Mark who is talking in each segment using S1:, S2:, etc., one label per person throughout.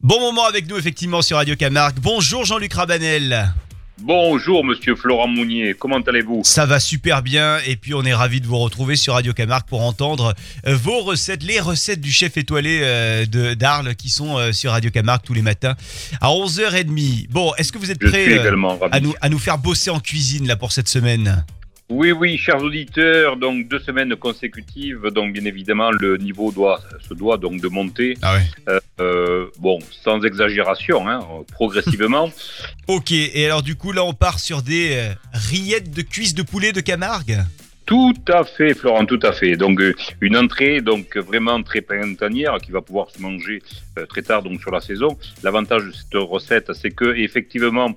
S1: Bon moment avec nous effectivement sur Radio Camargue. Bonjour Jean-Luc Rabanel.
S2: Bonjour Monsieur Florent Mounier, comment allez-vous?
S1: Ça va super bien et puis on est ravi de vous retrouver sur Radio Camargue pour entendre euh, vos recettes, les recettes du chef étoilé euh, de d'Arles qui sont euh, sur Radio Camargue tous les matins à 11h30. Bon, est-ce que vous êtes prêts à nous, à nous faire bosser en cuisine là pour cette semaine?
S2: Oui, oui, chers auditeurs, donc deux semaines consécutives, donc bien évidemment le niveau doit se doit donc de monter.
S1: Ah ouais.
S2: Euh, bon, sans exagération, hein, progressivement.
S1: Ok, et alors du coup là on part sur des euh, rillettes de cuisses de poulet de Camargue?
S2: Tout à fait, Florent, tout à fait. Donc euh, une entrée donc vraiment très printanière qui va pouvoir se manger euh, très tard donc sur la saison. L'avantage de cette recette, c'est que effectivement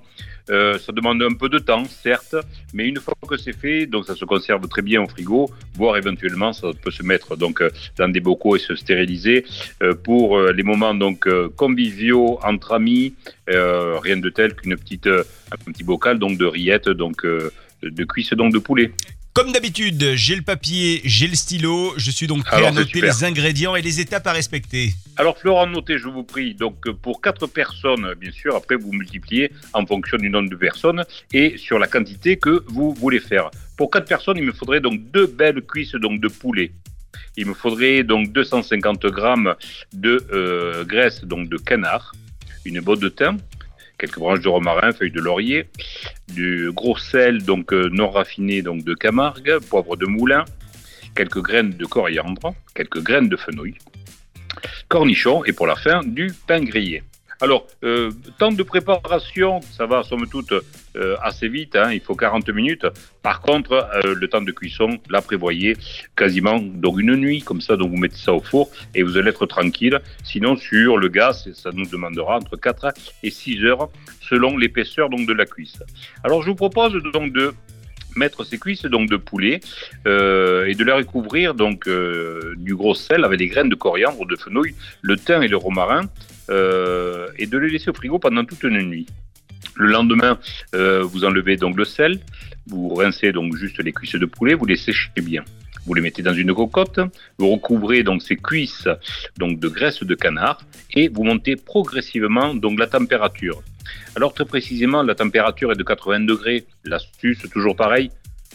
S2: euh, ça demande un peu de temps, certes, mais une fois que c'est fait, donc ça se conserve très bien au frigo, voire éventuellement ça peut se mettre euh, dans des bocaux et se stériliser euh, pour les moments donc conviviaux entre amis. rien de tel qu'une petite un petit bocal donc de rillettes donc de cuisses donc de poulet.
S1: Comme d'habitude, j'ai le papier, j'ai le stylo, je suis donc prêt
S2: Alors,
S1: à noter
S2: super.
S1: les ingrédients et les étapes à respecter.
S2: Alors Florent, notez, je vous prie, donc pour quatre personnes, bien sûr, après vous multipliez en fonction du nombre de personnes et sur la quantité que vous voulez faire. Pour quatre personnes, il me faudrait donc deux belles cuisses donc de poulet. Il me faudrait donc 250 grammes de euh, graisse donc de canard, une botte de thym, quelques branches de romarin, feuilles de laurier, du gros sel donc euh, non raffiné donc de Camargue, poivre de moulin, quelques graines de coriandre, quelques graines de fenouil, cornichons et pour la fin du pain grillé. Alors, euh, temps de préparation, ça va somme toute euh, assez vite, hein, il faut 40 minutes. Par contre, euh, le temps de cuisson, là, prévoyez quasiment une nuit, comme ça, donc vous mettez ça au four et vous allez être tranquille. Sinon, sur le gaz, ça nous demandera entre 4 et 6 heures selon l'épaisseur donc de la cuisse. Alors, je vous propose donc de mettre ces cuisses donc de poulet euh, et de les recouvrir donc euh, du gros sel avec des graines de coriandre, de fenouil, le thym et le romarin et de les laisser au frigo pendant toute une nuit. Le lendemain, euh, vous enlevez donc le sel, vous rincez donc juste les cuisses de poulet, vous les séchez bien. Vous les mettez dans une cocotte, vous recouvrez donc ces cuisses donc de graisse de canard et vous montez progressivement donc la température. Alors très précisément, la température est de 80 degrés. L'astuce, toujours pareil,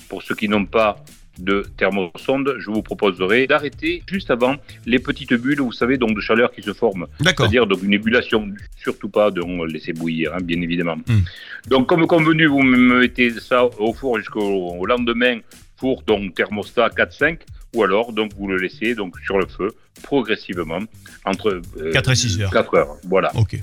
S2: pour ceux qui n'ont pas de thermosonde, je vous proposerai d'arrêter juste avant les petites bulles, vous savez, donc de chaleur qui se forment.
S1: D'accord.
S2: C'est-à-dire donc une ébullition, surtout pas de laisser bouillir, hein, bien évidemment.
S1: Hmm.
S2: Donc comme convenu, vous me mettez ça au four jusqu'au au lendemain, four donc thermostat 4-5, ou alors donc vous le laissez donc sur le feu progressivement entre euh,
S1: 4 et 6 heures.
S2: 4 heures. Voilà.
S1: Ok.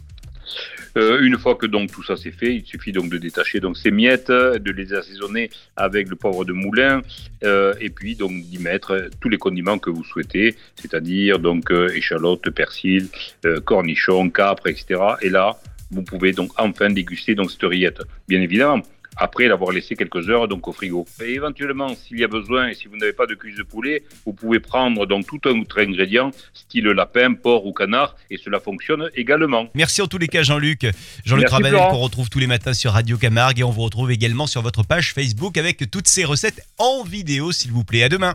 S2: Euh, une fois que donc tout ça c'est fait, il suffit donc de détacher donc ces miettes, de les assaisonner avec le poivre de moulin euh, et puis donc d'y mettre tous les condiments que vous souhaitez, c'est-à-dire donc euh, échalotes, persil, euh, cornichons, capre, etc. Et là, vous pouvez donc enfin déguster donc cette rillette. Bien évidemment, après l'avoir laissé quelques heures donc au frigo. Et éventuellement, s'il y a besoin et si vous n'avez pas de cuisse de poulet, vous pouvez prendre donc tout un autre ingrédient, style lapin, porc ou canard, et cela fonctionne également.
S1: Merci en tous les cas Jean-Luc. Jean-Luc Rabanel qu'on retrouve tous les matins sur Radio Camargue et on vous retrouve également sur votre page Facebook avec toutes ces recettes en vidéo s'il vous plaît. À demain.